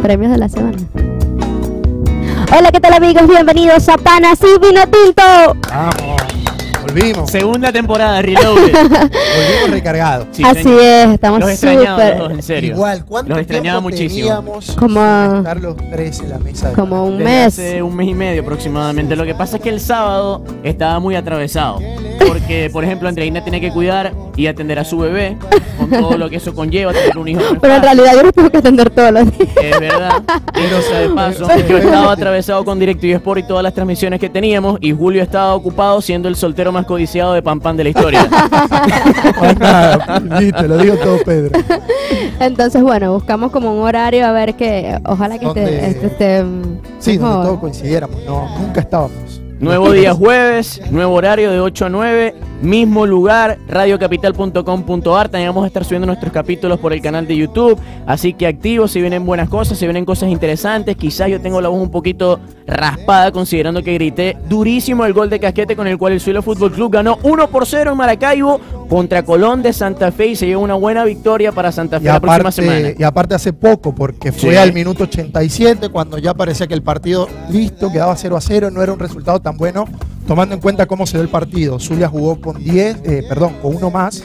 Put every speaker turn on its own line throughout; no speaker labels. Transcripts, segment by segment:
premios de la semana. Hola, ¿qué tal amigos? Bienvenidos a Panas y Vino Tinto.
Vamos, volvimos.
Segunda temporada, Reloaded.
Volvimos recargados.
Sí,
Así es, estamos
Los extrañaba los en serio.
Igual, ¿cuánto
Los extrañaba
tiempo
muchísimo.
teníamos
Como-
estar los tres en la mesa? de
Como un
Desde
mes.
Hace un mes y medio aproximadamente. Lo que pasa es que el sábado estaba muy atravesado. Porque, por ejemplo, Andreina tiene que cuidar y atender a su bebé, con todo lo que eso conlleva, tener un hijo.
Pero en realidad yo no tengo que atender todos los días.
Es verdad. Pero sea de paso, yo estaba atravesado con DirecTV Sport y todas las transmisiones que teníamos y Julio estaba ocupado siendo el soltero más codiciado de Pan Pan de la historia.
Más nada, listo, lo digo todo Pedro.
Entonces, bueno, buscamos como un horario a ver que ojalá que esté,
Donde-
este, esté, mm,
Sí, donde
mejor.
todos coincidiéramos. No, nunca estábamos.
Nuevo día jueves, nuevo horario de 8 a 9, mismo lugar, radiocapital.com.ar. También vamos a estar subiendo nuestros capítulos por el canal de YouTube. Así que activos, si vienen buenas cosas, si vienen cosas interesantes. Quizás yo tengo la voz un poquito raspada, considerando que grité durísimo el gol de casquete con el cual el Suelo Fútbol Club ganó 1 por 0 en Maracaibo contra Colón de Santa Fe y se lleva una buena victoria para Santa Fe la próxima semana.
y aparte hace poco, porque fue
Sí.
al minuto 87, cuando ya parecía que el partido listo, quedaba 0 a 0, no era un resultado tan bueno, tomando en cuenta cómo se dio el partido. Zulia jugó con 10, eh, perdón, con uno más,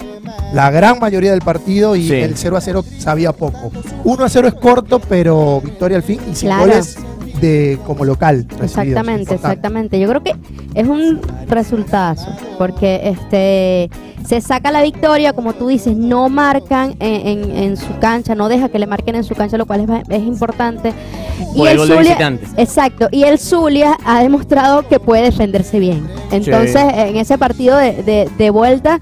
la gran mayoría del partido y
Sí.
el 0 a 0 sabía poco. 1 a 0 es corto, pero victoria al fin y sin
Claro.
goles de como local.
Exactamente, exactamente. Yo creo que es un resultazo, porque este se saca la victoria, como tú dices, no marcan en, en- en su cancha, no deja que le marquen en su cancha, lo cual es, es importante.
Por el visitante.
exacto, y el Zulia ha demostrado que puede defenderse bien. Entonces, en ese partido de, de- de vuelta,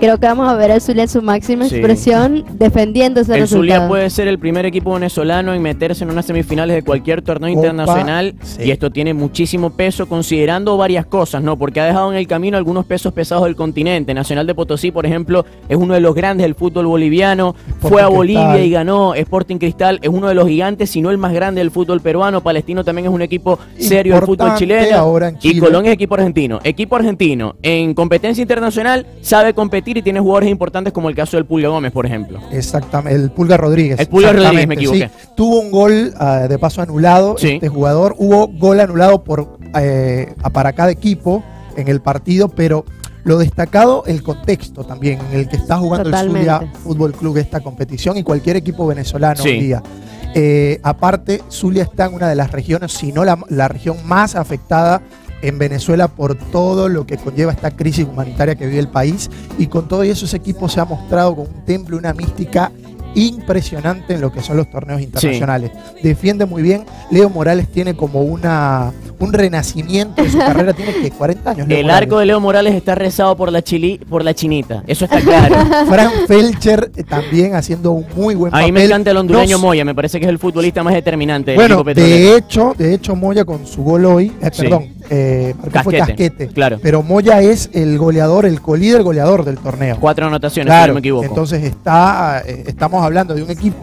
creo que vamos a ver al Zulia en su máxima
Sí.
expresión defendiendo ese
El
resultado.
Zulia puede ser el primer equipo venezolano en meterse en unas semifinales de cualquier torneo internacional
sí.
y esto tiene muchísimo peso considerando varias cosas, ¿no? Porque ha dejado en el camino algunos pesos pesados del continente. Nacional de Potosí, por ejemplo, es uno de los grandes del fútbol boliviano. Fue a Bolivia
Cristal.
y ganó. Sporting Cristal es uno de los gigantes, si no el más grande del fútbol peruano. Palestino también es un equipo serio del fútbol chileno.
ahora en
Y. Colón es equipo argentino. Equipo argentino en competencia internacional sabe competir y tiene jugadores importantes como el caso del Pulga Gómez, por ejemplo.
Exactamente, el Pulga Rodríguez.
El Pulga Rodríguez, me equivoqué.
sí. Tuvo un gol ah, de paso anulado
Sí.
este jugador. Hubo gol anulado por eh, para cada equipo en el partido, pero lo destacado el contexto también en el que está jugando
Totalmente.
el Zulia Fútbol Club esta competición y cualquier equipo venezolano
Sí.
hoy día. Eh, aparte, Zulia está en una de las regiones, si no la, la región más afectada en Venezuela por todo lo que conlleva esta crisis humanitaria que vive el país. Y con todo eso, ese equipo se ha mostrado con un temple, una mística impresionante en lo que son los torneos internacionales. Defiende muy bien. Leo Morales tiene como una un renacimiento en su carrera, tiene que 40 años. Leo
El
Morales.
arco de Leo Morales está rezado por la chili, por la chinita. Eso está claro.
Fran Felcher eh, también haciendo un muy buen
A
papel.
mí me encanta el hondureño Moya, me parece que es el futbolista más determinante del
Bueno, de hecho, de hecho Moya con su gol hoy, eh,
Sí.
perdón, eh, marcó fue
Casquete,
Casquete,
claro.
pero Moya es el goleador, el colíder goleador del torneo.
Cuatro anotaciones, si
Claro,
no me equivoco.
entonces está, eh, estamos hablando de un equipo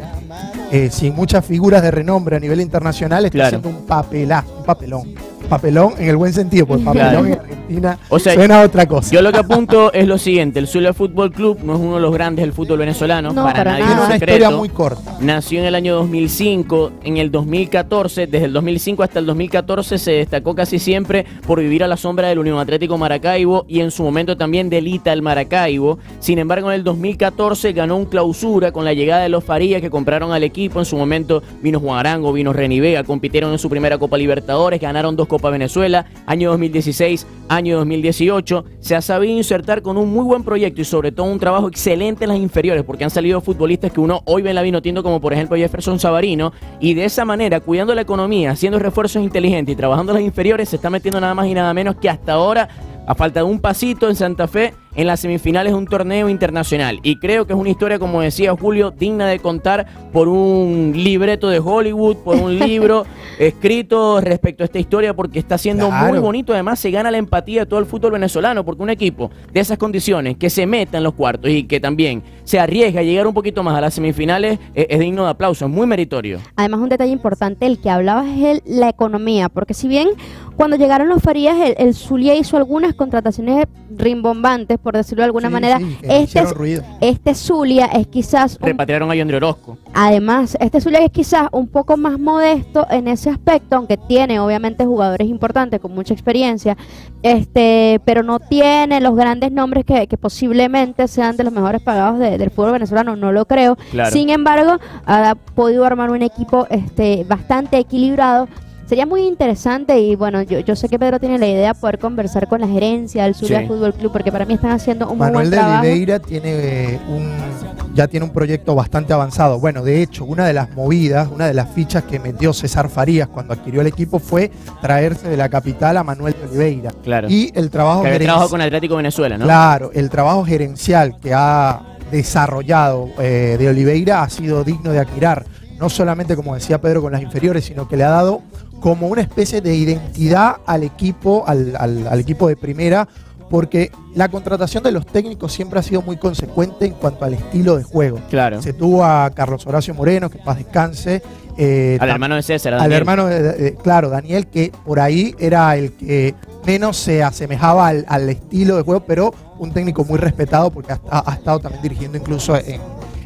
eh, sin muchas figuras de renombre a nivel internacional, está
Claro.
haciendo un papelazo, un papelón. Papelón en el buen sentido, porque papelón
Claro.
en Argentina
O sea,
suena a otra cosa.
Yo lo que apunto es lo siguiente, el Zulia Fútbol Club no es uno de los grandes del fútbol venezolano,
No,
para,
para
nadie
nada.
Tiene
es
una
secreto.
historia muy corta.
Nació en el año 2005, en el 2014, desde el 2005 hasta el 2014 se destacó casi siempre por vivir a la sombra del Unión Atlético Maracaibo y en su momento también del Ita el Maracaibo. Sin embargo, en el 2014 ganó un clausura con la llegada de los Farías que compraron al equipo. En su momento vino Juan Arango, vino Reni Vega, compitieron en su primera Copa Libertadores, ganaron dos Copa Venezuela, año 2016, año 2018. Se ha sabido insertar con un muy buen proyecto y sobre todo un trabajo excelente en las inferiores porque han salido futbolistas que uno hoy ve en la vino tinto como por ejemplo Jefferson Savarino y de esa manera cuidando la economía, haciendo refuerzos inteligentes y trabajando en las inferiores se está metiendo nada más y nada menos que hasta ahora a falta de un pasito en Santa Fe en las semifinales de un torneo internacional. Y creo que es una historia, como decía Julio, digna de contar por un libreto de Hollywood, por un libro escrito respecto a esta historia, porque está siendo
Claro.
muy bonito. Además, se gana la empatía de todo el fútbol venezolano, porque un equipo de esas condiciones que se meta en los cuartos y que también se arriesga a llegar un poquito más a las semifinales eh, es digno de aplauso, es muy meritorio.
Además, un detalle importante, el que hablabas es el- la economía, porque si bien cuando llegaron los Farías, el, el Zulia hizo algunas contrataciones rimbombantes, por decirlo de alguna
Sí,
manera.
sí,
este,
ruido.
este Zulia es quizás un
Repatriaron a Yandri Orozco.
Además, este Zulia es quizás un poco más modesto en ese aspecto, aunque tiene obviamente jugadores importantes con mucha experiencia, este, pero no tiene los grandes nombres que, que posiblemente sean de los mejores pagados de- del fútbol venezolano, no lo creo.
Claro.
Sin embargo, ha podido armar un equipo este, bastante equilibrado. Sería muy interesante y bueno, yo, yo sé que Pedro tiene la idea de poder conversar con la gerencia del Zulia
Sí.
Fútbol Club, porque para mí están haciendo un muy
Manuel
buen
de
trabajo.
Oliveira tiene eh, un ya tiene un proyecto bastante avanzado. Bueno, de hecho, una de las movidas, una de las fichas que metió César Farías cuando adquirió el equipo fue traerse de la capital a Manuel de Oliveira.
Claro.
Y el trabajo
que trabajado con Atlético Venezuela, ¿no?
Claro, el trabajo gerencial que ha desarrollado eh, de Oliveira ha sido digno de admirar. No solamente, como decía Pedro, con las inferiores, sino que le ha dado como una especie de identidad al equipo, al, al- al equipo de primera, porque la contratación de los técnicos siempre ha sido muy consecuente en cuanto al estilo de juego.
Claro.
Se tuvo a Carlos Horacio Moreno, que paz descanse. eh,
Al hermano de César. a
al
Daniel.
hermano, de, claro, Daniel, que por ahí era el que menos se asemejaba al, al estilo de juego, pero un técnico muy respetado porque ha, ha estado también dirigiendo incluso en,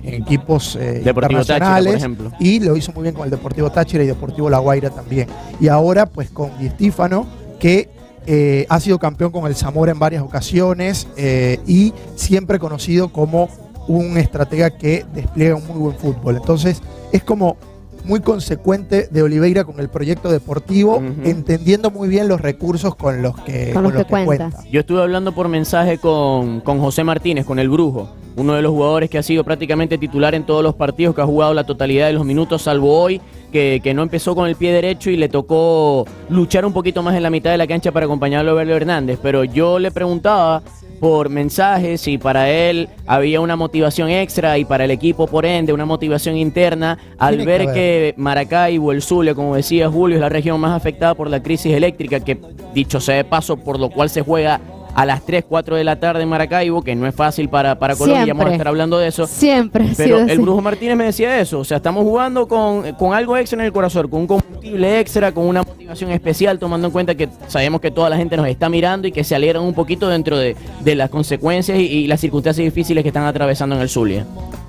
en equipos eh,
Deportivo Táchira, por
internacionales
ejemplo.
y lo hizo muy bien con el Deportivo Táchira y Deportivo La Guaira también. Y ahora pues con Di Stífano, que eh, ha sido campeón con el Zamora en varias ocasiones eh, y siempre conocido como un estratega que despliega un muy buen fútbol. Entonces es como muy consecuente de Oliveira con el proyecto deportivo, entendiendo muy bien los recursos con los que,
Con los que cuenta.
Yo estuve hablando por mensaje con, con José Martínez, con el Brujo, uno de los jugadores que ha sido prácticamente titular en todos los partidos, que ha jugado la totalidad de los minutos, salvo hoy, que, que no empezó con el pie derecho y le tocó luchar un poquito más en la mitad de la cancha para acompañarlo a Berlo Hernández. Pero yo le preguntaba por mensajes si para él había una motivación extra y para el equipo, por ende, una motivación interna al
Tiene que
ver
haber.
que Maracaibo, el Zulia, como decía Julio, es la región más afectada por la crisis eléctrica, que dicho sea de paso, por lo cual se juega a las 3, 4 de la tarde en Maracaibo, que no es fácil para, para Colombia, ya vamos a
Siempre.
estar hablando de eso.
Siempre
Pero el. Brujo Martínez me decía eso, o sea, estamos jugando con, con algo extra en el corazón, con un combustible extra, con una motivación especial, tomando en cuenta que sabemos que toda la gente nos está mirando y que se alegran un poquito dentro de, de las consecuencias y, y las circunstancias difíciles que están atravesando en el Zulia.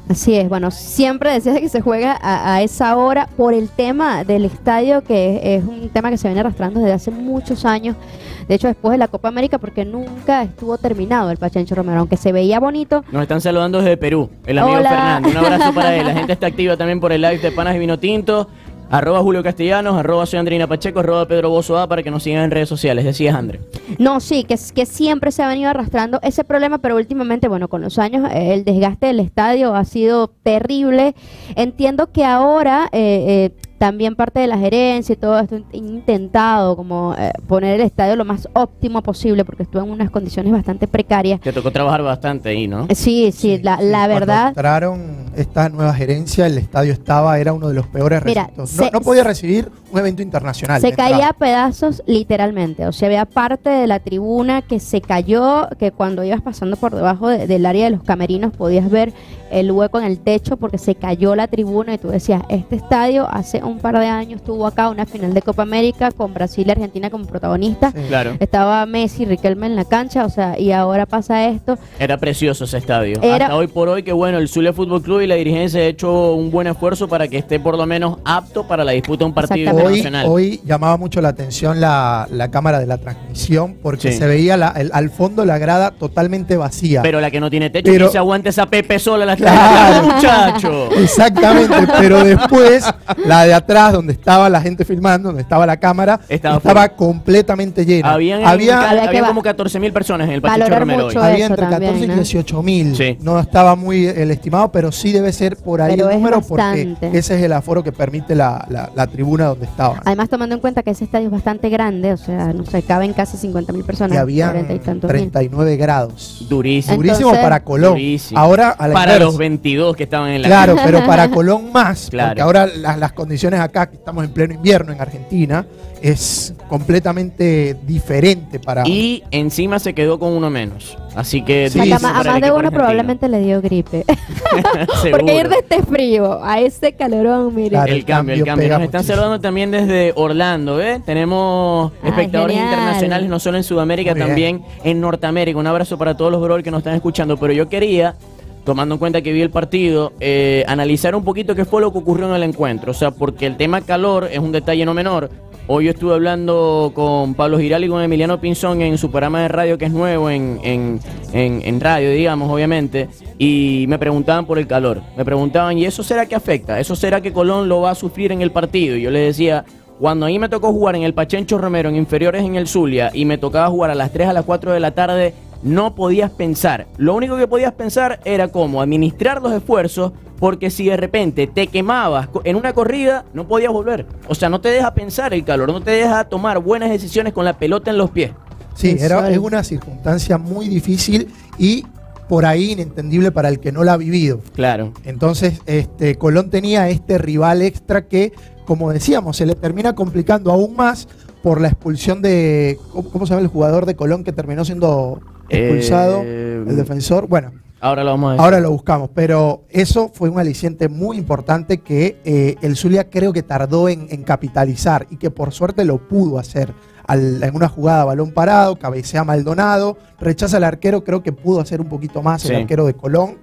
Así es, bueno, siempre decías que se juega a, a esa hora por el tema del estadio, que es, es un tema que se viene arrastrando desde hace muchos años. De hecho, después de la Copa América, porque nunca estuvo terminado el Pachancho Romero, aunque se veía bonito.
Nos están saludando desde Perú, el amigo
Hola.
Fernando. Un abrazo para él. La gente está activa también por el live de Panas y Vino Tinto. Arroba Julio Castellanos, arroba soy Andrina Pacheco, arroba Pedro Bozo A para que nos sigan en redes sociales. Decías, André.
No, sí, que siempre se ha venido arrastrando ese problema, pero últimamente, bueno, con los años eh, el desgaste del estadio ha sido terrible. Entiendo que ahora eh, eh, también parte de la gerencia y todo esto han intentado como eh, poner el estadio lo más óptimo posible, porque estuvo en unas condiciones bastante precarias.
Te tocó trabajar bastante ahí, ¿no?
Sí, sí, la, la
Cuando
verdad.
entraron esta nueva gerencia, el estadio estaba, era uno de los peores
Mira,
recintos. No,
se-
no podía recibir un evento internacional.
Se
entrada.
caía a pedazos literalmente, o sea, había parte de la tribuna que se cayó, que cuando ibas pasando por debajo de- del área de los camerinos podías ver el hueco en el techo porque se cayó la tribuna y tú decías, este estadio hace un par de años tuvo acá una final de Copa América con Brasil y Argentina como protagonistas.
Sí.
Claro.
Estaba Messi, Riquelme en la cancha, o sea, y ahora pasa esto.
Era precioso ese estadio.
Era-
Hasta hoy por hoy, que bueno, el Zulia Fútbol Club y la dirigencia ha hecho un buen esfuerzo para que esté por lo menos apto para la disputa de un partido.
Hoy,
internacional.
hoy llamaba mucho la atención la, la cámara de la transmisión porque
Sí.
se veía la- el- al fondo la grada totalmente vacía.
Pero la que no tiene techo,
Pero-
que se aguante esa Pepe sola la
Claro.
muchacho.
Exactamente, pero después la de atrás donde estaba la gente filmando, donde estaba la cámara,
Estaba
estaba, completamente llena.
Habían,
había,
Había
había como 14 mil personas en el Pachicho Romero hoy.
había entre
también,
14 y
¿no?
18 mil.
Sí.
No estaba muy el estimado, pero sí debe ser por ahí
Pero
el número porque ese es el aforo que permite la, la- la tribuna donde estaban.
Además, tomando en cuenta que ese estadio es bastante grande, o sea, no sé, caben casi 50 mil personas.
Y habían
40 y tantos mil.
39 grados.
Durísimo.
Entonces-
Durísimo para Colón.
Durísimo.
Ahora a la
Para. Los 22 que estaban en la
Claro, pero para Colón más,
Claro.
porque ahora las, las condiciones acá, que estamos en pleno invierno en Argentina, es completamente diferente para...
Y encima se quedó con uno menos. Así que
Sí,
O sea, que a
sí,
a más de uno probablemente le dio gripe. Porque ir de este frío a ese calorón, mire.
Claro.
El cambio, el
cambio
Nos están
muchísimo.
saludando también desde Orlando, ¿eh? Tenemos
Ay,
espectadores
genial.
internacionales, no solo en Sudamérica,
Muy
también en Norteamérica. Un abrazo para todos los bros que nos están escuchando. Pero yo quería, tomando en cuenta que vi el partido, eh, analizar un poquito qué fue lo que ocurrió en el encuentro. O sea, porque el tema calor es un detalle no menor. Hoy yo estuve hablando con Pablo Giral y con Emiliano Pinzón en su programa de radio que es nuevo en, en, en- en radio, digamos, obviamente, y me preguntaban por el calor. Me preguntaban, ¿y eso será que afecta? ¿Eso será que Colón lo va a sufrir en el partido? Y yo les decía, cuando a mí me tocó jugar en el Pachencho Romero, en inferiores en el Zulia, y me tocaba jugar a las 3 a las 4 de la tarde, no podías pensar. Lo único que podías pensar era cómo administrar los esfuerzos, porque si de repente te quemabas en una corrida, no podías volver. O sea, no te deja pensar el calor, no te deja tomar buenas decisiones con la pelota en los pies.
Sí, era, es una circunstancia muy difícil y por ahí inentendible para el que no la ha vivido.
Claro.
Entonces, este, Colón tenía este rival extra que, como decíamos, se le termina complicando aún más por la expulsión de. ¿Cómo, cómo se llama el jugador de Colón que terminó siendo expulsado?
Eh,
el defensor. Bueno,
Ahora lo vamos a
ahora lo buscamos, pero eso fue un aliciente muy importante que eh, el Zulia creo que tardó en, en capitalizar y que por suerte lo pudo hacer. Al- en una jugada balón parado, cabecea Maldonado, rechaza al arquero, creo que pudo hacer un poquito más
Sí.
el arquero de Colón.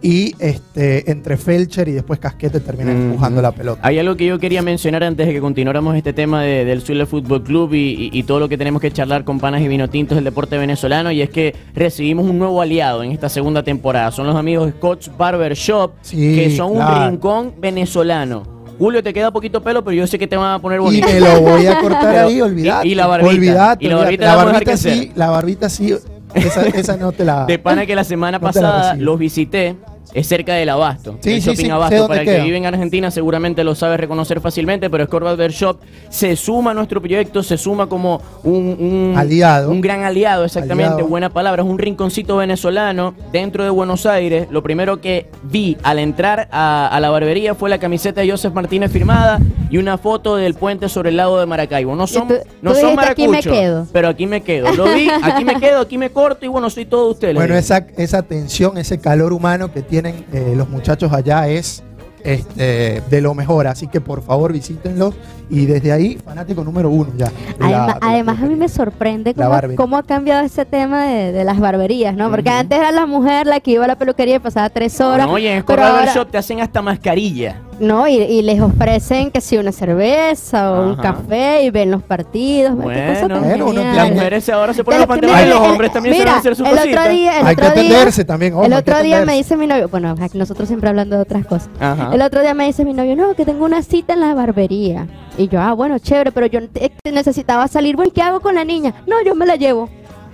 Y este, entre Felcher y después Casquete termina
Ujú.
empujando la pelota.
Hay algo que yo quería mencionar antes de que continuáramos este tema de- del Zulia Fútbol Club y, y- y todo lo que tenemos que charlar con panas y vinotintos del deporte venezolano y es que recibimos un nuevo aliado en esta segunda temporada. Son los amigos Scotch Barber Shop
Sí,
que son un rincón venezolano. Julio, te queda poquito pelo, pero yo sé que te van a poner
Y
bonito.
me lo voy a cortar
Pero-
ahí, olvidate.
y- y la barbita.
Olvidate,
Y la
olvidate.
barbita la vamos a dejar
sí, la barbita sí. Esa, esa no te la.
De pana que la semana
No
pasada los visité. Es cerca del Abasto.
Sí,
el
sí,
shopping
sí,
Abasto. Para el que vive en Argentina seguramente lo sabe reconocer fácilmente, pero Score Barber Shop se suma a nuestro proyecto, se suma como un, un-
Aliado.
Un gran aliado, exactamente.
Aliado.
Buena palabra. Es un rinconcito venezolano dentro de Buenos Aires. Lo primero que vi al entrar a, a la barbería fue la camiseta de Joseph Martínez firmada y una foto del puente sobre el lago de Maracaibo. No son,
tú-
no
tú
son
dijiste, "Aquí me
maracuchos,
quedo".
pero aquí me quedo. Lo vi, aquí me quedo, aquí me corto y bueno, soy todo usted. les
Bueno, esa, esa tensión, ese calor humano que tienen eh, los muchachos allá es este, de lo mejor. Así que por favor visítenlos. Y desde ahí, fanático número uno ya.
Además,
de la
además a mí me sorprende cómo, ha cambiado ese tema de, de las barberías, ¿no? Porque antes era la mujer la que iba a la peluquería y pasaba tres horas.
No, oye, en
pero
Score Barber
ahora-
Shop te hacen hasta mascarilla.
No, y, y les ofrecen que si una cerveza o un café y ven los partidos. Qué cosa tan
Bueno,
Bueno.
Las mujeres ahora se ponen
lo
los pantalones y los hombres también
mira,
se van a hacer su
el
cosita.
otro día, el
Hay que
otro día-
atenderse también,
el otro día me
atenderse.
dice mi novio, bueno, aquí nosotros siempre hablando de otras cosas.
Ajá.
El otro día me dice mi novio, no, que tengo una cita en la barbería. Y yo, ah, bueno, chévere, pero yo necesitaba salir. Bueno, ¿qué hago con la niña? No, yo me la llevo.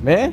¿Qué?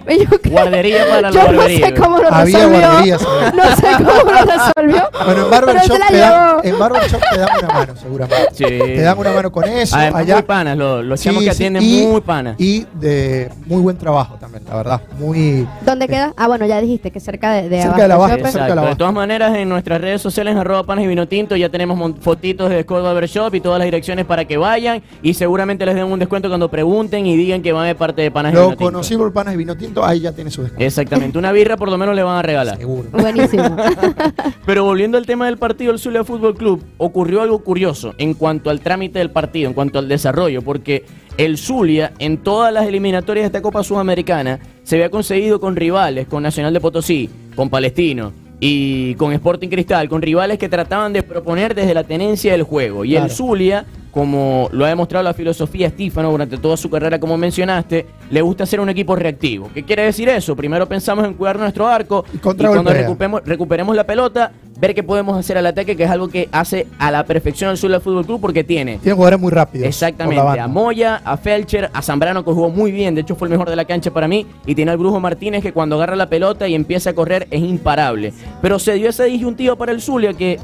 Guardería para la
yo no sé cómo lo
Había
resolvió. No sé cómo lo resolvió.
Bueno, en
se la
te dan, en Barbershop te dan una mano, seguramente.
Sí.
Te dan una mano con eso.
Además,
allá.
muy panas, los, los
Sí,
chamos que
sí,
atienden
y-
muy panas.
Y de muy buen trabajo también, la verdad. Muy.
¿Dónde queda? Ah, bueno, ya dijiste que cerca de, de
Cerca de la
Shopping.
cerca de la
De
Abasto.
todas maneras, en nuestras redes sociales, arroba panas y vino tinto, ya tenemos fotitos de Score Barber Shop y todas las direcciones para que vayan. Y seguramente les den un descuento cuando pregunten y digan que van de parte de panas y
Lo
vino tinto.
conocí por panas y vino tinto, ahí ya tiene su descuento.
Exactamente, una birra por lo menos le van a regalar.
Seguro.
Buenísimo.
Pero volviendo al tema del partido del Zulia Fútbol Club, ocurrió algo curioso en cuanto al trámite del partido, en cuanto al desarrollo, porque el Zulia en todas las eliminatorias de esta Copa Sudamericana se había conseguido con rivales, con Nacional de Potosí, con Palestino y con Sporting Cristal, con rivales que trataban de proponer desde la tenencia del juego. Y
Claro.
el Zulia, como lo ha demostrado la filosofía Estífano durante toda su carrera, como mencionaste, le gusta ser un equipo reactivo. ¿Qué quiere decir eso? Primero pensamos en cuidar nuestro arco
Y
y cuando recuperemos, recuperemos la pelota, ver qué podemos hacer al ataque, que es algo que hace a la perfección el Zulia Fútbol Club porque tiene
Tiene jugadores muy rápidos.
exactamente a. Moya, a Felcher, a Zambrano que jugó muy bien, de hecho fue el mejor de la cancha para mí, y tiene al Brujo Martínez que cuando agarra la pelota y empieza a correr es imparable. Pero se dio esa disyuntiva para el Zulia que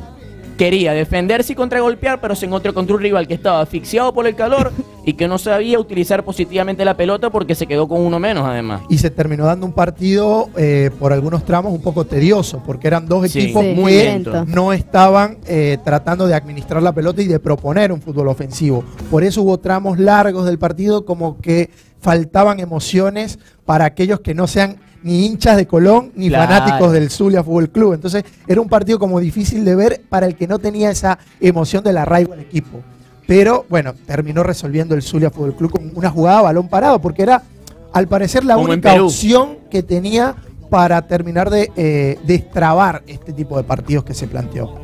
quería defenderse y contragolpear, pero se encontró contra un rival que estaba asfixiado por el calor y que no sabía utilizar positivamente la pelota porque se quedó con uno menos además.
Y se terminó dando un partido eh, por algunos tramos un poco tedioso, porque eran dos
Sí,
equipos
Sí,
muy
que no estaban eh, tratando de administrar la pelota y de proponer un fútbol ofensivo. Por eso hubo tramos largos del partido como que faltaban emociones para aquellos que no sean ni hinchas de Colón ni
Claro.
fanáticos del Zulia Fútbol Club. Entonces era un partido como difícil de ver para el que no tenía esa emoción del arraigo al equipo. Pero bueno, terminó resolviendo el Zulia Fútbol Club con una jugada a balón parado, porque era al parecer la
Como
única opción que tenía para terminar de eh, destrabar este tipo de partidos que se planteó.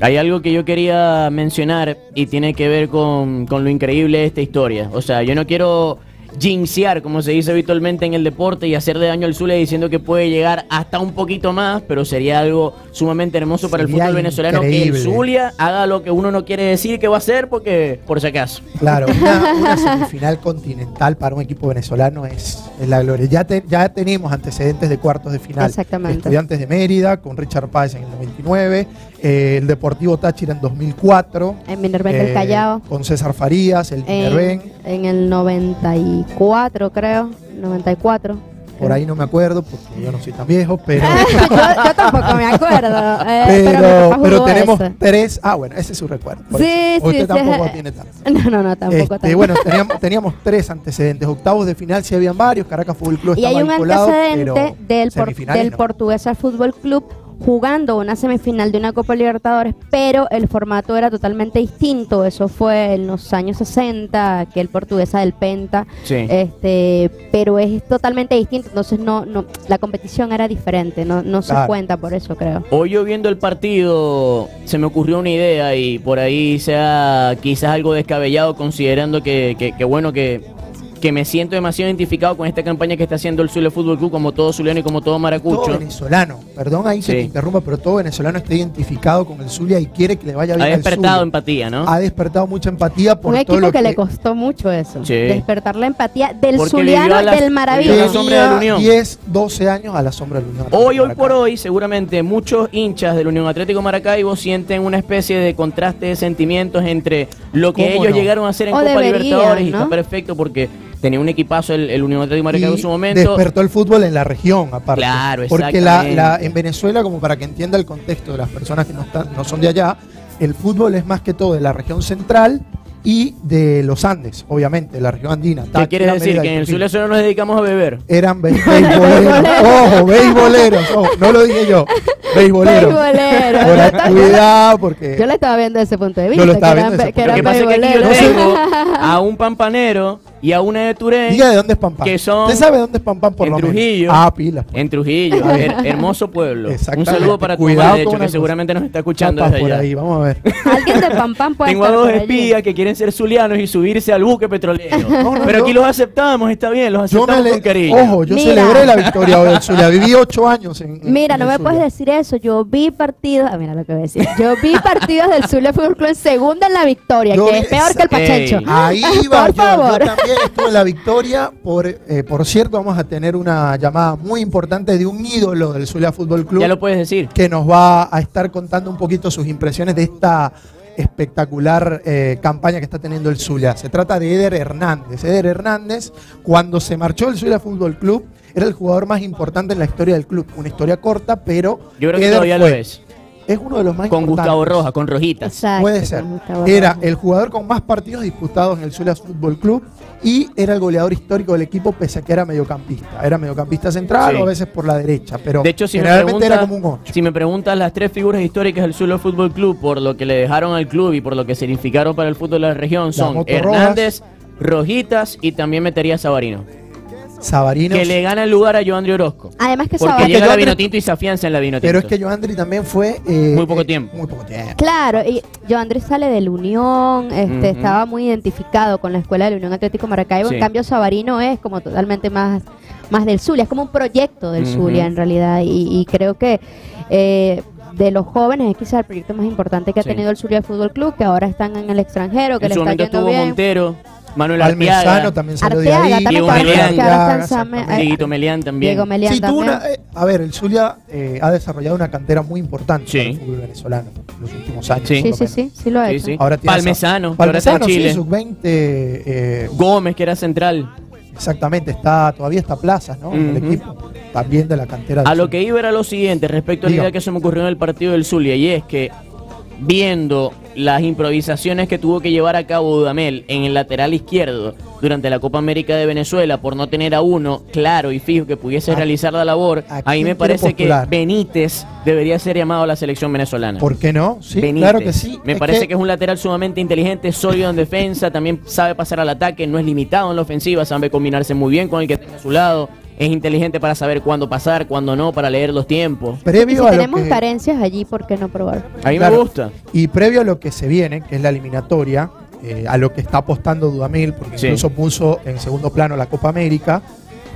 Hay algo que yo quería mencionar y tiene que ver con, con lo increíble de esta historia. O sea, yo no quiero jinxear, como se dice habitualmente en el deporte, y hacerle daño al Zulia diciendo que puede llegar hasta un poquito más, pero sería algo sumamente hermoso para el fútbol venezolano que el Zulia haga lo que uno no quiere decir que va a hacer, porque por si acaso.
Claro, una, una semifinal continental para un equipo venezolano es, es la gloria. Ya, te- ya tenemos antecedentes de cuartos de final.
Exactamente.
Estudiantes de Mérida con Richard Páez en el 99, eh, el Deportivo Táchira en 2004.
En Minerva del
eh,
Callao.
Con César Farías, el Minerven.
En, en el 94, creo. 94.
Por ahí no me acuerdo porque yo no soy tan viejo, pero...
yo, yo tampoco me acuerdo. eh, pero,
pero, tenemos tres. Ah, bueno, ese es su recuerdo.
Sí,
eso.
sí,
Usted
sí.
tampoco tiene tanto.
No, no, no, tampoco.
Este, bueno, teníamos, teníamos tres antecedentes. Octavos de final sí habían varios. Caracas Fútbol Club
Y hay
estaba
un
vinculado,
antecedente
pero
del, por- del
no.
Portuguesa Fútbol Club jugando una semifinal de una Copa Libertadores, pero el formato era totalmente distinto. Eso fue en los años 60, que el Portuguesa del Penta,
Sí.
este, pero es totalmente distinto. Entonces no, no, la competición era diferente, no, no se
Claro.
cuenta por eso creo.
Hoy yo viendo el partido se me ocurrió una idea y por ahí sea quizás algo descabellado considerando que, que- que bueno que, que me siento demasiado identificado con esta campaña que está haciendo el Zulia Fútbol Club como todo zuliano y como todo
Todo
maracucho.
venezolano. Perdón ahí que
Sí.
te interrumpa, pero todo venezolano está identificado con el Zulia y quiere que le vaya
Ha
bien al
despertado empatía, ¿no?
Ha despertado mucha empatía por
Un
todo
equipo
lo
que, le costó mucho eso,
Sí.
despertar la empatía del
Porque
Zuliano, del Maravilloso.
la sombra de la Unión.
10, 12 años a la sombra de la Unión.
Hoy, hoy por hoy, seguramente muchos hinchas del Unión Atlético Maracaibo sienten una especie de contraste de sentimientos entre lo que
¿Cómo
ellos
no?
llegaron a hacer en
O
Copa
deberían,
Libertadores y está perfecto porque tenía un equipazo el, el Unión Atlético Maracaibo en su momento.
despertó el fútbol en la región, aparte.
Claro,
Porque la,
exactamente.
la- en Venezuela, como para que entienda el contexto de las personas que no, están, no son de allá, el fútbol es más que todo de la región central y de los Andes, obviamente, de la región andina.
¿Qué
Táchira,
quieres decir?
Mérida
Que en el. Zulia solo nos dedicamos a beber.
Eran be- beisboleros. Ojo, beisboleros. ojo, no lo dije yo. Beisboleros.
Beisbolero.
Por
Yo
cuidado, porque.
Yo lo estaba viendo desde ese punto de
Yo
vista.
lo estaba
que
viendo
eran,
desde
que
ese
Lo que pasa es que aquí yo
beisboleros.
tengo a un pampanero y a una de Turén
Diga de dónde es Pampán.
que son
¿Usted sabe dónde es Pampán por
en
lo menos?
Trujillo.
Ah, pilas. pues.
en Trujillo, her- hermoso pueblo. Un saludo para tu de hecho, que
cosa.
seguramente nos está escuchando desde
por
allá.
ahí, vamos a ver.
Alguien de Pam Pam puede
Tengo a dos
por allí.
espías que quieren ser zulianos y subirse al buque petrolero.
No, no,
Pero
yo-
aquí los aceptamos, está bien, los
Yo
aceptamos
me
con
le,
cariño.
ojo, yo
Mira.
celebré la victoria hoy del Zulia. Viví ocho años en. en-
Mira,
en
no me puedes decir eso. Yo vi partidos. Ah, mira lo que voy a decir. Yo vi partidos del Zulia Fútbol Club en segunda en la victoria,
Yo
que es peor que el. Pachencho.
Ahí
Por
va, yo, yo
favor.
también estuve en la victoria. Por, eh, por cierto, vamos a tener una llamada muy importante de un ídolo del Zulia Fútbol Club
Ya lo puedes decir.
que nos va a estar contando un poquito sus impresiones de esta espectacular eh, campaña que está teniendo el Zulia. Se trata de Eder Hernández. Eder Hernández, cuando se marchó del Zulia Fútbol Club, era el jugador más importante en la historia del club. Una historia corta, pero
Yo creo que todavía
fue-
lo es.
Es uno de los más
Con
importantes.
Gustavo Rojas, con Rojitas.
Exacto,
Puede ser. Era
Rojas.
el jugador con más partidos disputados en el Zulia Fútbol Club y era el goleador histórico del equipo pese a que era mediocampista. Era mediocampista central
Sí.
o a veces por la derecha, pero
De hecho, si me,
generalmente era
preguntas,
como un 8.
si me preguntas las tres figuras históricas del Zulo Fútbol Club por lo que le dejaron al club y por lo que significaron para el fútbol de la región son Hernández, Rojitas y también metería a Sabarino.
Sabarinos.
Que le gana el lugar a Joandri Orozco.
Además que
Porque llega la
Joandri-
Vinotinto y se afianza en la Vinotinto.
pero es que Joandri también fue. eh,
Muy poco
eh,
tiempo.
Muy poco tiempo.
Claro, y yo Andrés sale del Unión, este,
Ujú.
estaba muy identificado con la escuela del Unión Atlético Maracaibo,
Sí.
en cambio Sabarino es como totalmente más, más del Zulia, es como un proyecto del
Ujú.
Zulia en realidad, y, y creo que eh, de los jóvenes es quizá el proyecto más importante que
Sí.
ha tenido el Zulia Fútbol Club, que ahora están en el extranjero, que
en
le
su
está
momento
yendo
estuvo
bien.
Montero. Manuel Arteaga,
también salió de ahí.
Diego Melián.
exactamente.
Dieguito Melián también.
Diego Melián
Sí, tuvo
también.
una, eh, a ver, el Zulia eh, ha desarrollado una cantera muy importante
Sí.
para el fútbol venezolano en los últimos años.
Sí.
Sí, sí, sí, sí lo ha hecho.
sí.
Ahora tienes a-
Palmesano, que ahora está en
Palmesano,
Chile.
sí, sub-20. eh,
Gómez, que era central.
exactamente, está todavía está Plazas, ¿no? En el equipo. También de la cantera. del
A lo que iba era lo siguiente respecto a la idea que se me ocurrió en el partido del Zulia y es que viendo las improvisaciones que tuvo que llevar a cabo Dudamel en el lateral izquierdo durante la Copa América de Venezuela por no tener a uno claro y fijo que pudiese
¿A-
realizar la labor,
a
mí me parece
postular?
que Benítez debería ser llamado a la selección venezolana.
¿Por qué no? Sí,
Benítez.
claro que sí.
Me
Es
parece que... es un lateral sumamente inteligente, sólido en defensa, también sabe pasar al ataque, no es limitado en la ofensiva, sabe combinarse muy bien con el que tenga a su lado, es inteligente para saber cuándo pasar, cuándo no, para leer los tiempos.
Previo
si
a
tenemos
que-
carencias allí, ¿por qué no probar?
A mí
Claro.
me gusta.
Y previo a lo que se viene, que es la eliminatoria, eh, a lo que está apostando Dudamel, porque
Sí.
incluso puso en segundo plano la Copa América,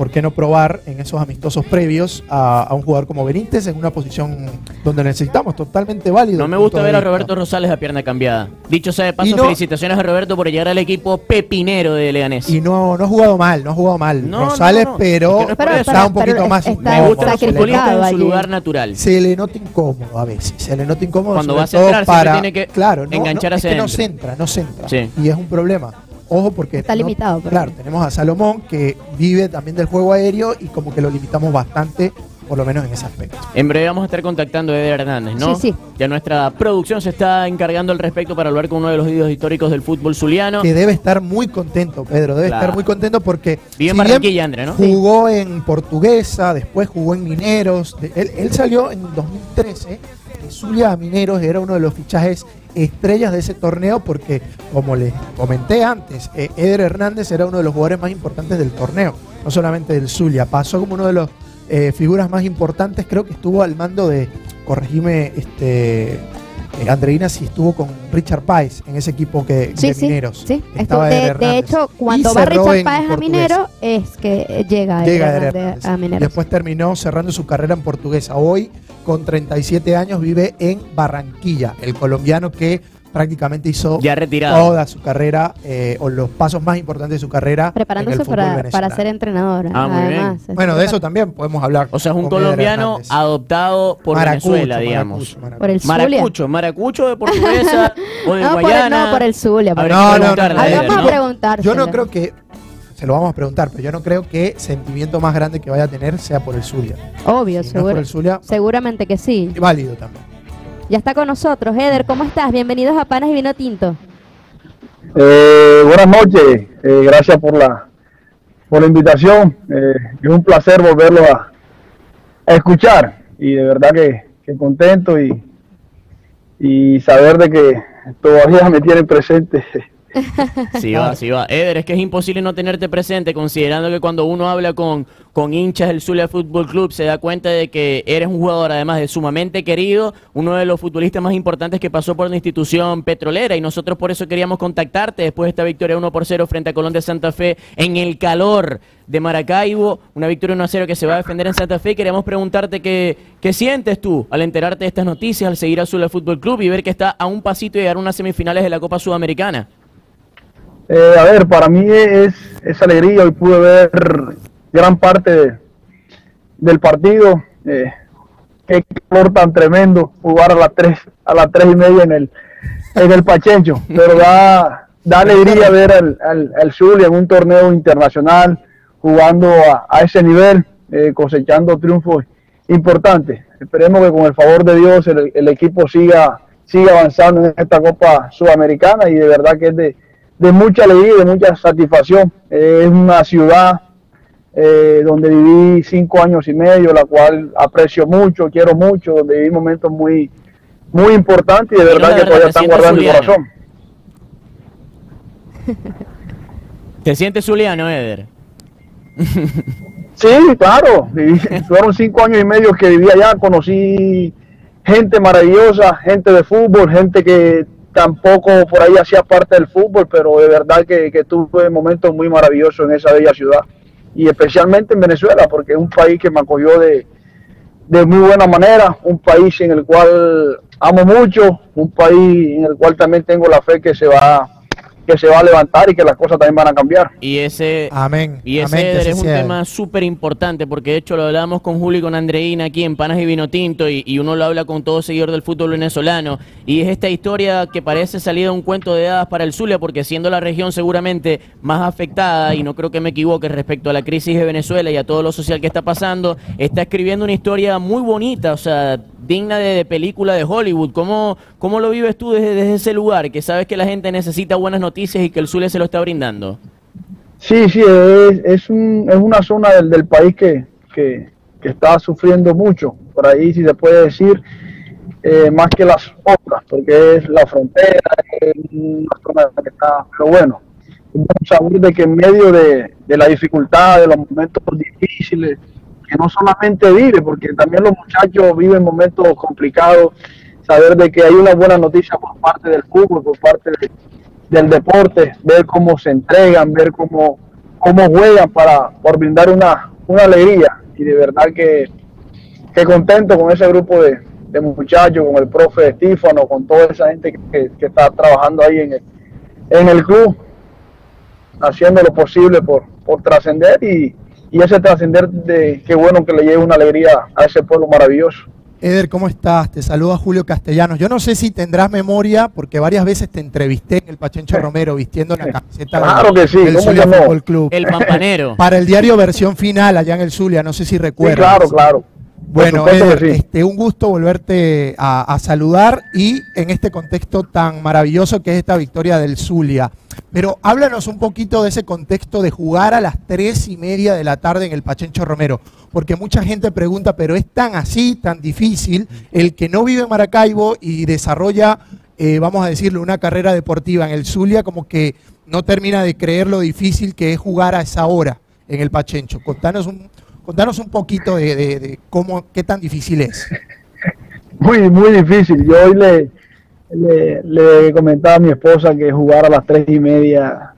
¿por qué no probar en esos amistosos previos a, a un jugador como Benítez en una posición donde necesitamos? Totalmente válido.
No
el
me gusta ver a. Roberto Rosales a pierna cambiada. Dicho sea de paso,
no-
felicitaciones a Roberto por llegar al equipo pepinero de Leganés.
Y no, no ha jugado mal, no ha jugado mal.
No,
Rosales,
no, no.
pero
Es que no es por
está un poquito
pero
más
está-
me
Se le,
futbolistas en su
allí.
lugar natural.
se le nota incómodo a veces. Se le nota incómodo.
Cuando va a centrar,
para,
tiene que
claro, no,
enganchar
no,
hacia
es que no centra, no centra.
Sí.
Y es un problema. Ojo porque
Está
no-
limitado, pero-
Claro, tenemos a Salomón que vive también del juego aéreo y como que lo limitamos bastante, por lo menos en ese aspecto.
En breve vamos a estar contactando a Eder Hernández, ¿no?
Sí, sí.
Ya nuestra producción se está encargando al respecto para hablar con uno de los ídolos históricos del fútbol zuliano.
Que debe estar muy contento, Pedro. Debe
Claro.
estar muy contento porque
Vive en
si bien
Barranquilla, André, ¿no?
jugó en Portuguesa, después jugó en Mineros. él, él salió en 2013 de Zulia a Mineros, era uno de los fichajes estrellas de ese torneo porque, como les comenté antes, eh, Eder Hernández era uno de los jugadores más importantes del torneo, no solamente del Zulia. Pasó como uno de los eh, figuras más importantes, creo que estuvo al mando de, corregime, este, Andreina, si estuvo con Richard Páez en ese equipo que,
Sí,
de
sí,
Mineros.
sí.
Estaba
de, de hecho, cuando
Y
va Richard Páez a. Minero, es que llega,
Llega
Eder Hernández. a Mineros.
Después terminó cerrando su carrera en Portuguesa. Hoy, con 37 años, vive en Barranquilla. El colombiano que prácticamente hizo
Ya
toda su carrera eh, o los pasos más importantes de su carrera. en
Preparándose para, para ser entrenador.
Ah, muy bien.
Bueno, de eso también podemos hablar.
O sea, es un colombiano
Hernández.
adoptado por
Maracucho,
Venezuela,
Maracucho,
digamos.
Maracucho.
Por el Zulia.
Maracucho, maracucho de portuguesa o de
No, por el,
Guayana.
no, por el Zulia. por
No,
que
no, no,
preguntarle
no.
¿no?
preguntar.
Yo no creo que, se lo vamos a preguntar, pero yo no creo que sentimiento más grande que vaya a tener sea por el Zulia.
Obvio,
Si no es
seguro.
por el Zulia,
Seguramente que sí.
válido también.
Ya está con nosotros. Eder, ¿cómo estás? Bienvenidos a Panas y Vino Tinto.
Eh, buenas noches, eh, gracias por la por la invitación. Eh, es un placer volverlo a, a escuchar y de verdad que, que contento y, y saber de que todavía me tienen presente.
Sí va, sí va. Eder, es que es imposible no tenerte presente, considerando que cuando uno habla con, con hinchas del Zulia Fútbol Club, se da cuenta de que eres un jugador, además de sumamente querido, uno de los futbolistas más importantes que pasó por la institución petrolera. Y nosotros por eso queríamos contactarte después de esta victoria 1 por 0 frente a Colón de Santa Fe en el calor de Maracaibo. Una victoria 1 a 0 que se va a defender en Santa Fe. Queríamos preguntarte qué, qué sientes tú al enterarte de estas noticias, al seguir a Zulia Fútbol Club y ver que está a un pasito de llegar a unas semifinales de la Copa Sudamericana.
Eh, a ver, para mí es, es alegría. Hoy pude ver gran parte de- del partido. Eh, qué calor tan tremendo jugar a las tres a las tres y media en el en el Pachencho. Pero da, da alegría ver al, al, al Zulia en un torneo internacional jugando a, a ese nivel, eh, cosechando triunfos importantes. Esperemos que con el favor de Dios el, el equipo siga siga avanzando en esta Copa Sudamericana y de verdad que es de, de mucha alegría y de mucha satisfacción. Eh, es una ciudad eh, donde viví cinco años y medio, la cual aprecio mucho, quiero mucho, donde viví momentos muy, muy importantes y de verdad que todavía
te
están
sientes
guardando mi corazón.
¿Te sientes zuliano, Eder?
Sí, claro, viví- fueron cinco años y medio que viví allá, conocí gente maravillosa, gente de fútbol, gente que tampoco por ahí hacía parte del fútbol, pero de verdad que, tuve momentos muy maravillosos en esa bella ciudad. Y especialmente en Venezuela, porque es un país que me acogió de, de muy buena manera, un país en el cual amo mucho, un país en el cual también tengo la fe que se va que se va a levantar y que las cosas también van a cambiar.
Y ese,
Amén.
y ese
Amén,
es un
sea.
tema súper importante porque de hecho lo hablábamos con Julio y con Andreina aquí en Panas y Vino Tinto y, y uno lo habla con todo seguidor del fútbol venezolano y es esta historia que parece salir de un cuento de hadas para el Zulia porque siendo la región seguramente más afectada y no creo que me equivoque respecto a la crisis de Venezuela y a todo lo social que está pasando, está escribiendo una historia muy bonita, o sea, digna de, de película de Hollywood. ¿Cómo, ¿Cómo lo vives tú desde, desde ese lugar que sabes que la gente necesita buenas noticias y que el Zulia se lo está brindando?
Sí, sí, es, es, un, es una zona del, del país que, que, que está sufriendo mucho, por ahí si se puede decir, eh, más que las otras, porque es la frontera, es una zona que está, pero bueno, saber de que en medio de, de la dificultad, de los momentos difíciles, que no solamente vive, porque también los muchachos viven momentos complicados, saber de que hay una buena noticia por parte del fútbol, por parte de- del deporte, ver cómo se entregan, ver cómo, cómo juegan para por brindar una, una alegría. Y de verdad que, que contento con ese grupo de, de muchachos, con el profe Estífano, con toda esa gente que, que está trabajando ahí en el, en el club, haciendo lo posible por, por trascender y, y ese trascender de qué bueno que le lleve una alegría a ese pueblo maravilloso.
Eder, ¿cómo estás? Te saluda Julio Castellanos. Yo no sé si tendrás memoria, porque varias veces te entrevisté en el Pachencho Romero vistiendo la camiseta
Claro que sí,
del
¿cómo
Zulia? Fútbol Club.
El pampanero.
Para el diario Versión Final allá en el Zulia, no sé si
Sí,
recuerdas.
claro, claro.
Bueno, Eder, este, un gusto volverte a, a saludar y en este contexto tan maravilloso que es esta victoria del Zulia. Pero háblanos un poquito de ese contexto de jugar a las tres y media de la tarde en el Pachencho Romero, porque mucha gente pregunta, pero es tan así, tan difícil, el que no vive en Maracaibo y desarrolla, eh, vamos a decirlo, una carrera deportiva en el Zulia, como que no termina de creer lo difícil que es jugar a esa hora en el Pachencho. Contanos un, contanos un poquito de, cómo, qué tan difícil es.
Muy, muy difícil. Yo hoy le, le, le comentaba a mi esposa que jugar a las tres y media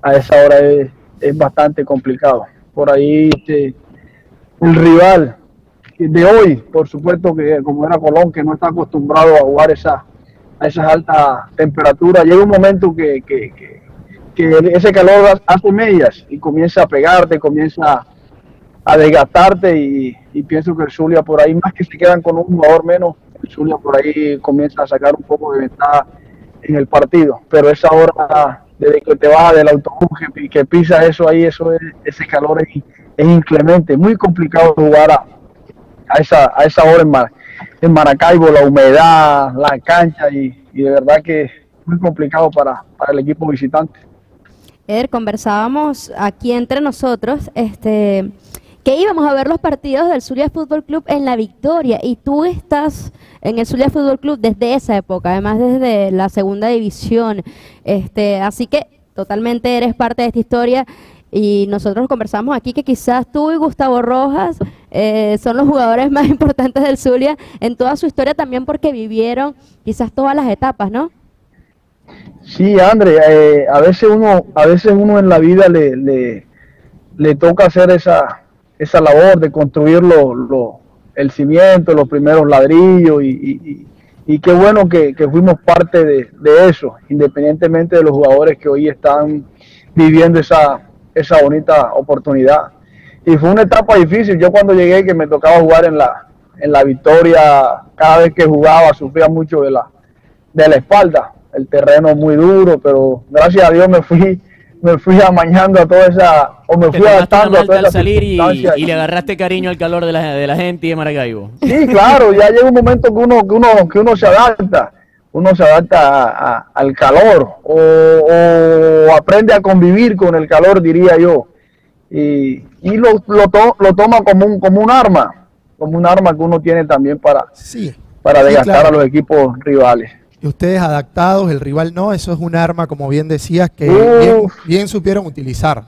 a esa hora es, es bastante complicado. Por ahí este, el rival de hoy, por supuesto que como era Colón, que no está acostumbrado a jugar esa, a esas altas temperaturas, llega un momento que, que, que, que ese calor hace medias y comienza a pegarte, comienza a desgastarte y, y pienso que el Zulia por ahí, más que se quedan con un jugador menos, el Zulia por ahí comienza a sacar un poco de ventaja en el partido. Pero esa hora, desde que te bajas del autobús que, que pisas eso ahí, eso es, ese calor es, es inclemente, muy complicado jugar a, a esa, a esa hora en, Mar- en Maracaibo, la humedad, la cancha y, y de verdad que muy complicado para, para el equipo visitante.
Eder, conversábamos aquí entre nosotros, este, que íbamos a ver los partidos del Zulia Fútbol Club en la Victoria. Y tú estás en el Zulia Fútbol Club desde esa época, además desde la segunda división, este, así que totalmente eres parte de esta historia. Y nosotros conversamos aquí que quizás tú y Gustavo Rojas eh, son los jugadores más importantes del Zulia en toda su historia también porque vivieron quizás todas las etapas, ¿no?
Sí, André, eh, a veces uno, a veces uno en la vida le, le, le toca hacer esa, esa labor de construir lo, lo- el cimiento, los primeros ladrillos y, y- y- qué bueno que, que fuimos parte de, de eso, independientemente de los jugadores que hoy están viviendo esa, esa bonita oportunidad. Y fue una etapa difícil. Yo cuando llegué que me tocaba jugar en la, en la victoria, cada vez que jugaba sufría mucho de la, de la espalda, el terreno muy duro, pero gracias a Dios me fui, me fui amañando a toda esa, o me
Te
fui adaptando a toda
al
esa
salir y, y le agarraste cariño al calor de la, de la gente y de Maracaibo.
Sí, claro, ya llega un momento que uno, que uno, que uno se adapta, uno se adapta a- a- al calor o, o aprende a convivir con el calor, diría yo, y, y lo, lo, to- lo toma como un, como un arma, como un arma que uno tiene también para,
Sí.
para
Sí,
desgastar
claro.
a los equipos rivales.
Y ustedes adaptados, el rival no, eso es un arma, como bien decías, que bien, bien supieron utilizar.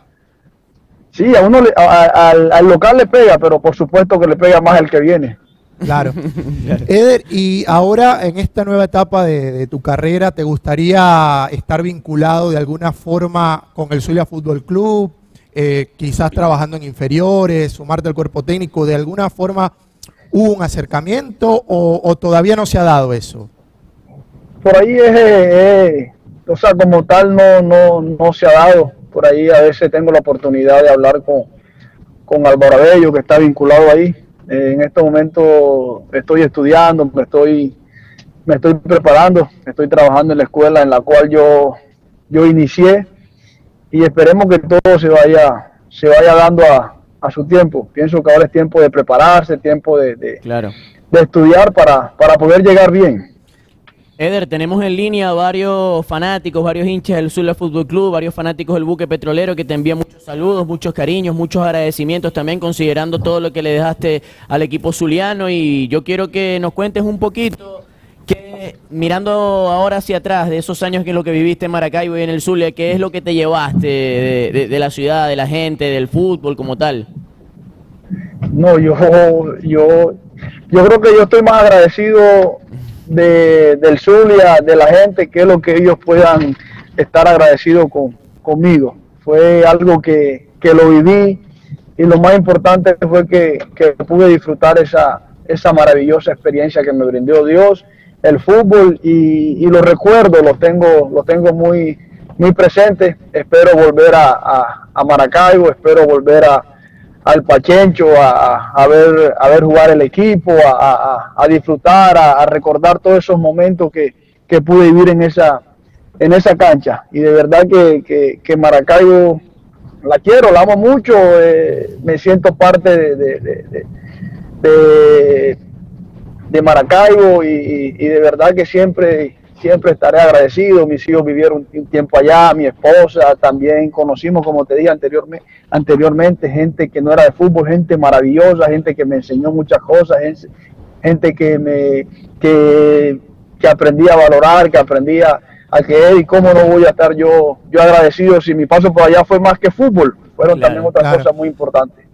Sí, a uno le- a- a- al, al local le pega, pero por supuesto que le pega más el que viene.
Claro. Eder, y ahora en esta nueva etapa de, de tu carrera, ¿te gustaría estar vinculado de alguna forma con el Zulia Fútbol Club? Eh, quizás trabajando en inferiores, sumarte al cuerpo técnico, ¿de alguna forma hubo un acercamiento o, o todavía no se ha dado eso?
Por ahí es, eh, o sea, como tal no, no, no se ha dado. Por ahí a veces tengo la oportunidad de hablar con, con Álvaro Abello, que está vinculado ahí. Eh, en este momento estoy estudiando, me estoy, me estoy preparando, estoy trabajando en la escuela en la cual yo, yo inicié y esperemos que todo se vaya, se vaya dando a, a su tiempo. Pienso que ahora es tiempo de prepararse, tiempo de, de,
Claro.
de estudiar para, para poder llegar bien.
Eder, tenemos en línea varios fanáticos, varios hinchas del Zulia Fútbol Club, varios fanáticos del buque petrolero que te envían muchos saludos, muchos cariños, muchos agradecimientos también considerando todo lo que le dejaste al equipo zuliano y yo quiero que nos cuentes un poquito que mirando ahora hacia atrás de esos años que lo que viviste en Maracaibo y en el Zulia, ¿qué es lo que te llevaste de- de la ciudad, de la gente, del fútbol como tal?
No, yo, yo, yo creo que yo estoy más agradecido de, del Zulia, de la gente, que es lo que ellos puedan estar agradecidos con, conmigo. Fue algo que, que lo viví y lo más importante fue que, que pude disfrutar esa, esa maravillosa experiencia que me brindó Dios, el fútbol y, y los recuerdos los tengo, los tengo muy, muy presentes. Espero volver a, a, a Maracaibo, espero volver a, al Pachencho a, a- ver a ver jugar el equipo, a, a- disfrutar, a, recordar todos esos momentos que, que pude vivir en esa en esa cancha. Y de verdad que, que, que Maracaibo la quiero, la amo mucho, eh, me siento parte de, de, de- de- de- Maracaibo y- y de verdad que siempre siempre estaré agradecido. Mis hijos vivieron un tiempo allá, mi esposa también conocimos, como te dije anteriormente, anteriormente, gente que no era de fútbol, gente maravillosa, gente que me enseñó muchas cosas, gente, que me que, que aprendí a valorar, que aprendí a, a que y cómo no voy a estar yo yo agradecido si mi paso por allá fue más que fútbol, fueron
Claro,
también otras
claro.
cosas muy importantes.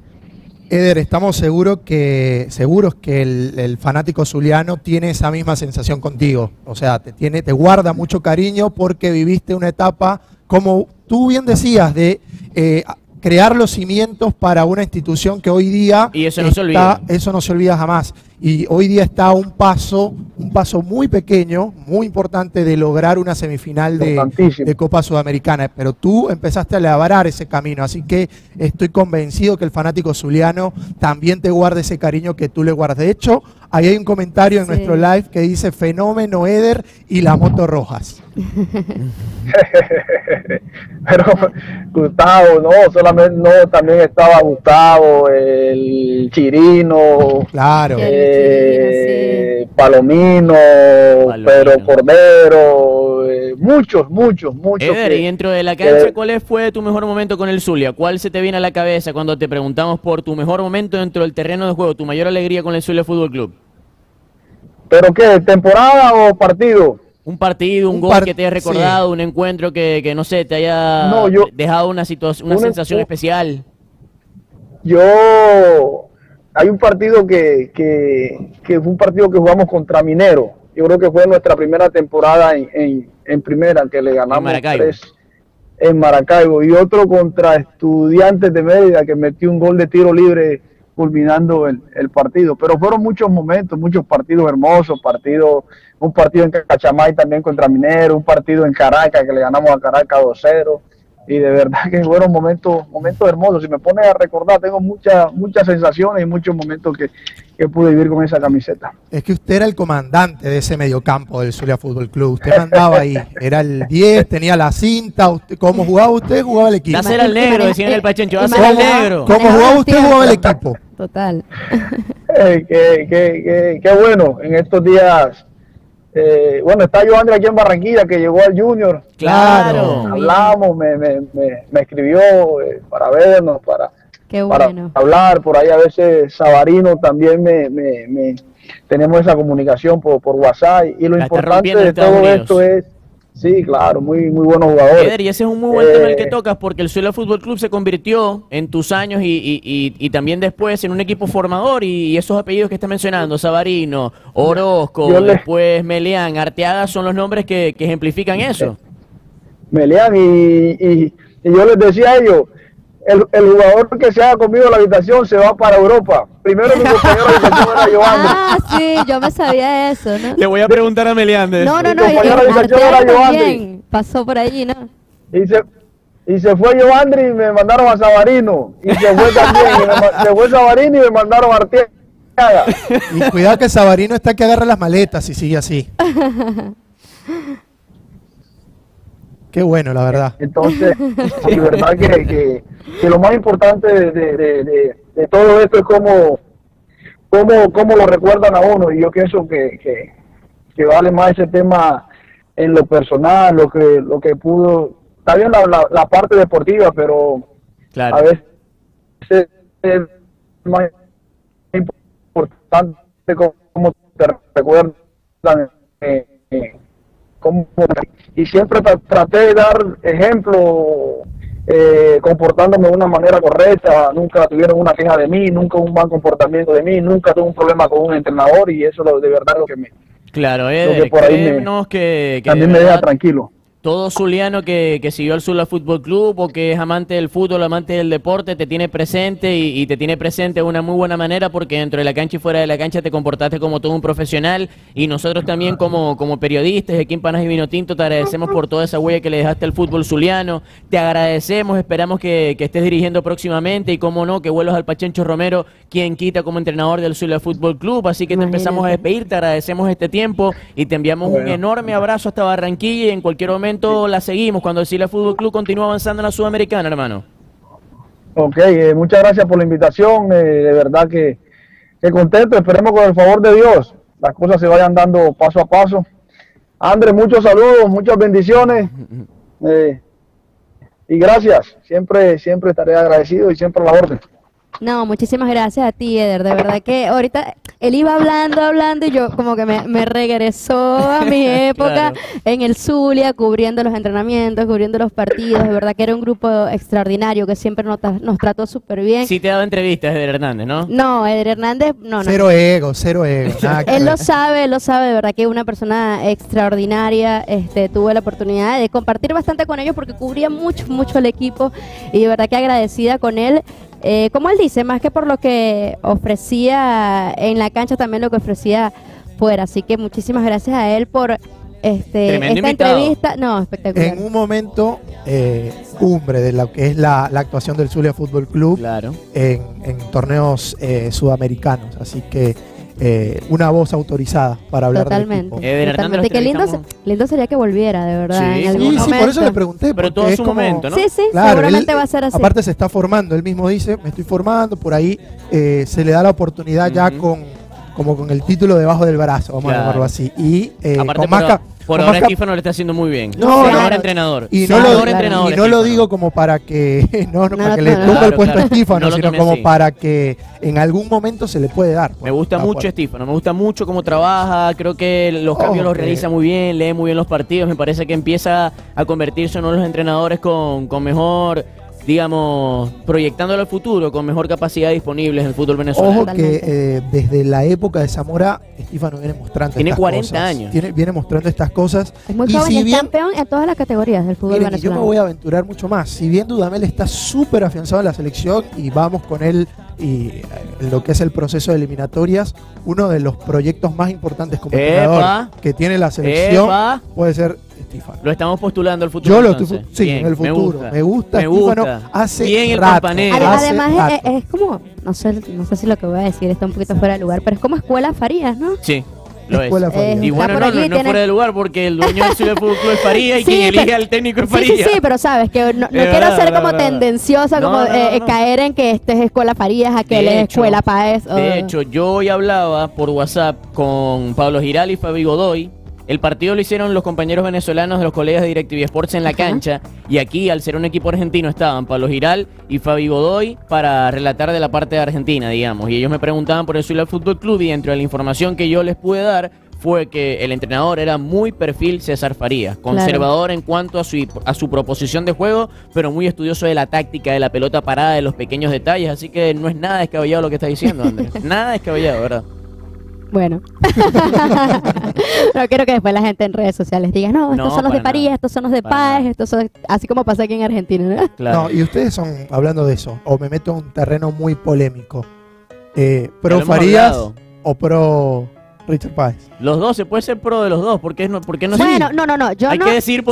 Eder, estamos seguros que, seguros que el, el fanático zuliano tiene esa misma sensación contigo. O sea, te, tiene, te guarda mucho cariño porque viviste una etapa, como tú bien decías, de eh, crear los cimientos para una institución que hoy día
Y eso no se olvida.
eso no se olvida jamás. Y hoy día está a un paso, un paso muy pequeño, muy importante de lograr una semifinal de Copa Sudamericana. Pero tú empezaste a labrar ese camino, así que estoy convencido que el fanático zuliano también te guarda ese cariño que tú le guardas. De hecho, ahí hay un comentario en
Sí.
nuestro live que dice fenómeno Eder y la moto rojas.
Pero Gustavo, no, solamente no, también estaba Gustavo, el Chirino,
Claro.
eh, Palomino,
Palomino.
Pedro Cordero, eh, muchos, muchos, muchos.
Eder,
que-
y dentro de la cancha,
que-
¿cuál fue tu mejor momento con el Zulia? ¿Cuál se te viene a la cabeza cuando te preguntamos por tu mejor momento dentro del terreno de juego, tu mayor alegría con el Zulia Fútbol Club?
¿Pero qué? ¿Temporada o partido?
Un partido, un,
Un
gol
par-
que te haya recordado, un encuentro que, que, no sé, te haya
No, yo-
dejado una situación, una
un-
sensación especial.
Yo, hay un partido que, que, que fue un partido que jugamos contra Minero. Yo creo que fue nuestra primera temporada en, en, en primera, que le ganamos
Maracaibo.
tres en Maracaibo. Y otro contra Estudiantes de Mérida, que metió un gol de tiro libre culminando el, el partido. Pero fueron muchos momentos, muchos partidos hermosos, partidos, un partido en Cachamay también contra Minero, un partido en Caracas, que le ganamos a Caracas 2-0 y de verdad que fueron momentos momentos hermosos. Si me pones a recordar, tengo muchas muchas sensaciones y muchos momentos que, que pude vivir con esa camiseta.
Es que usted era el comandante de ese mediocampo del Zulia Fútbol Club. Usted mandaba ahí. Era el 10, tenía la cinta. Usted, ¿Cómo jugaba usted? Jugaba el equipo.
Dásela al
Y
negro, decían en el Pachencho,
y
dásela al
manejaba-
negro.
¿Cómo jugaba
el
usted? Jugaba el equipo.
Total.
Eh, qué, qué- qué- qué bueno, en estos días, eh, bueno, está Joandre aquí en Barranquilla, que llegó al Junior,
Claro.
hablamos, me, me, me, me escribió eh, para vernos, para,
Qué
para
bueno.
hablar, por ahí a veces Sabarino también me, me, me- tenemos esa comunicación por, por WhatsApp y lo
La
importante de
Estados
todo
Unidos.
esto es, sí, claro, muy, muy buenos jugadores.
Eder, y ese es un muy buen tema el que
Eh,
tocas, porque el Zulia Fútbol Club se convirtió en tus años y, y- y- y también después en un equipo formador y, esos apellidos que está mencionando, Sabarino, Orozco,
le-
después Meleán, Arteaga, son los nombres que, que ejemplifican eso.
Meleán y, y, y yo les decía a ellos, el, el jugador que se haga conmigo en la habitación se va para Europa. Primero mi compañero de habitación era Giovanni.
Ah, sí, yo me sabía eso, ¿no?
Le voy a preguntar a Meleán de
No, no,
Mi
no, y- y
compañero de habitación era Giovanni.
pasó por allí, ¿no?
Y se, y se fue Giovanni y me mandaron a Sabarino. Y se fue también. y me se fue Sabarino y me mandaron a Arteaga.
Y cuidado que Sabarino está que agarra las maletas si sigue así. Qué bueno, la verdad.
Entonces, sí, verdad que, que, que lo más importante de, de, de- de- de todo esto es cómo, cómo, cómo lo recuerdan a uno. Y yo pienso que, que, que vale más ese tema en lo personal, lo que, lo que pudo. Está bien la, la, la parte deportiva, pero
Claro.
a veces es más importante cómo te recuerdan eh, eh, cómo- y siempre tra- traté de dar ejemplo eh, comportándome de una manera correcta. Nunca tuvieron una queja de mí nunca un mal comportamiento de mí nunca tuve un problema con un entrenador y eso lo- de verdad es lo que me
Claro,
Lo que
Eder,
por ahí me-
que, que
también me deja tranquilo
todo zuliano que, que siguió al Zula Fútbol Club o que es amante del fútbol, amante del deporte, te tiene presente y, y te tiene presente de una muy buena manera porque dentro de la cancha y fuera de la cancha te comportaste como todo un profesional y nosotros también como, como periodistas de aquí en Panas y Vino Tinto te agradecemos por toda esa huella que le dejaste al fútbol zuliano, te agradecemos, esperamos que, que estés dirigiendo próximamente y como no, que vuelvas al Pachencho Romero, quien quita como entrenador del Zulia Fútbol Club, así que te empezamos a despedir, te agradecemos este tiempo y te enviamos un enorme abrazo hasta Barranquilla y en cualquier momento la seguimos cuando el Sila Fútbol Club continúa avanzando en la Sudamericana, hermano.
Ok, eh, muchas gracias por la invitación. eh, de verdad que, que contento. Esperemos con el favor de Dios las cosas se vayan dando paso a paso. André, muchos saludos, muchas bendiciones. eh, y gracias. Siempre, siempre estaré agradecido y siempre a la orden.
No, muchísimas gracias a ti, Eder. De verdad que ahorita él iba hablando, hablando y yo como que me, me regresó a mi época
Claro.
en el Zulia, cubriendo los entrenamientos, cubriendo los partidos. De verdad que era un grupo extraordinario que siempre nos, nos trató súper bien.
Sí te daba entrevistas Eder Hernández, ¿no?
No, Eder Hernández, no, no.
Cero ego, cero ego.
Él lo sabe, él lo sabe, de verdad que es una persona extraordinaria. Este, tuve la oportunidad de compartir bastante con ellos porque cubría mucho, mucho el equipo y de verdad que agradecida con él. Eh, como él dice, más que por lo que ofrecía en la cancha, también lo que ofrecía fuera. Así que muchísimas gracias a él por este,
Tremendo
esta
invitado.
entrevista. No, espectacular.
En un momento eh, cumbre de lo que es la, la actuación del Zulia Fútbol Club
Claro.
en, en torneos eh, sudamericanos. Así que eh, una voz autorizada para hablar
Totalmente.
del equipo.
Lindo, sería que volviera, de verdad.
Sí,
en
sí,
algún
Sí, sí, por eso le pregunté.
Pero todo
es
su
como-
momento, ¿no?
Sí, sí,
Claro,
seguramente
él,
va a ser así.
Aparte se está formando, él mismo dice, me estoy formando, por ahí eh, se le da la oportunidad ya con como con el título debajo del brazo, vamos
Claro.
a llamarlo así. Y eh, con más
por ahora
más cap-
Estífano lo está haciendo muy bien.
No,
entrenador.
y no,
Senador
lo,
claro.
entrenador.
y no lo digo como para que no, para que le
Claro,
el puesto
claro.
a Estífano, sino como
así.
para que en algún momento se le puede dar. pues.
Me gusta mucho
por-
Estífano, me gusta mucho cómo trabaja, creo que los cambios los realiza muy bien, lee muy bien los partidos, me parece que empieza a convertirse en uno de los entrenadores con, con mejor, digamos, proyectándolo al futuro, con mejor capacidad disponible en el fútbol venezolano.
Ojo que eh, desde la época de Zamora, Estífano viene mostrando
Tiene
estas
40
cosas.
años.
Tiene- viene mostrando estas cosas.
Es muy
Y
joven
si
y es
bien-
campeón en todas las categorías del fútbol
Miren, y yo
venezolano.
me voy a aventurar mucho más. Si bien Dudamel está súper afianzado en la selección y vamos con él y eh, en lo que es el proceso de eliminatorias, uno de los proyectos más importantes como entrenador que tiene la selección
Epa.
puede ser Estífano.
Lo estamos postulando al futuro.
Yo lo
entonces.
estoy, sí,
Bien,
en el
me
futuro.
gusta.
Me gusta,
Me
Estífano
gusta.
hace
Bien el
rato,
campanero.
Ade-
hace
Además, es,
rato.
es como, no sé, no sé si lo que voy a decir está un poquito fuera de lugar, pero es como Escuela Farías, ¿no?
Sí, lo
Escuela
es.
Farías.
Eh,
Y
Está
bueno,
por
no,
allí,
no, no es
tiene-
fuera de lugar porque el dueño del Ciudad Fútbol Club es Faría y
Sí,
quien elige
pero-
al técnico es
Sí, sí,
Faría.
sí, pero sabes que no, no
Es
quiero
verdad,
ser
verdad,
como
verdad.
tendenciosa,
No,
como
no, no,
eh,
no.
caer en que este es Escuela Farías, aquel
De
es
hecho,
Escuela Paez. o-
De hecho, yo hoy hablaba por WhatsApp con Pablo Giral y Fabi Godoy. El partido lo hicieron los compañeros venezolanos de los colegas de DirecTV Sports en la cancha. Y aquí, al ser un equipo argentino, estaban Pablo Giral y Fabi Godoy para relatar de la parte de Argentina, digamos. Y ellos me preguntaban por el Zulia Fútbol Club y dentro de la información que yo les pude dar fue que el entrenador era muy perfil César Farías, conservador en cuanto a su, a su proposición de juego, pero muy estudioso de la táctica, de la pelota parada, de los pequeños detalles, así que no es nada descabellado lo que está diciendo, Andrés. nada descabellado, ¿verdad?
Bueno. no quiero que después la gente en redes sociales diga, no, estos
No,
son los de
nada.
estos son los de
nada.
estos son... Así como pasa aquí en Argentina, ¿no?
Claro.
No, y ustedes son, hablando de eso, o me meto en un terreno muy polémico. Eh, ¿Pro Farías
hablado.
o pro Richard Páez?
Los dos, se puede ser pro de los dos, ¿por qué no? ¿Por qué no se-
bueno, no, no, no, yo
Hay
no...
que decir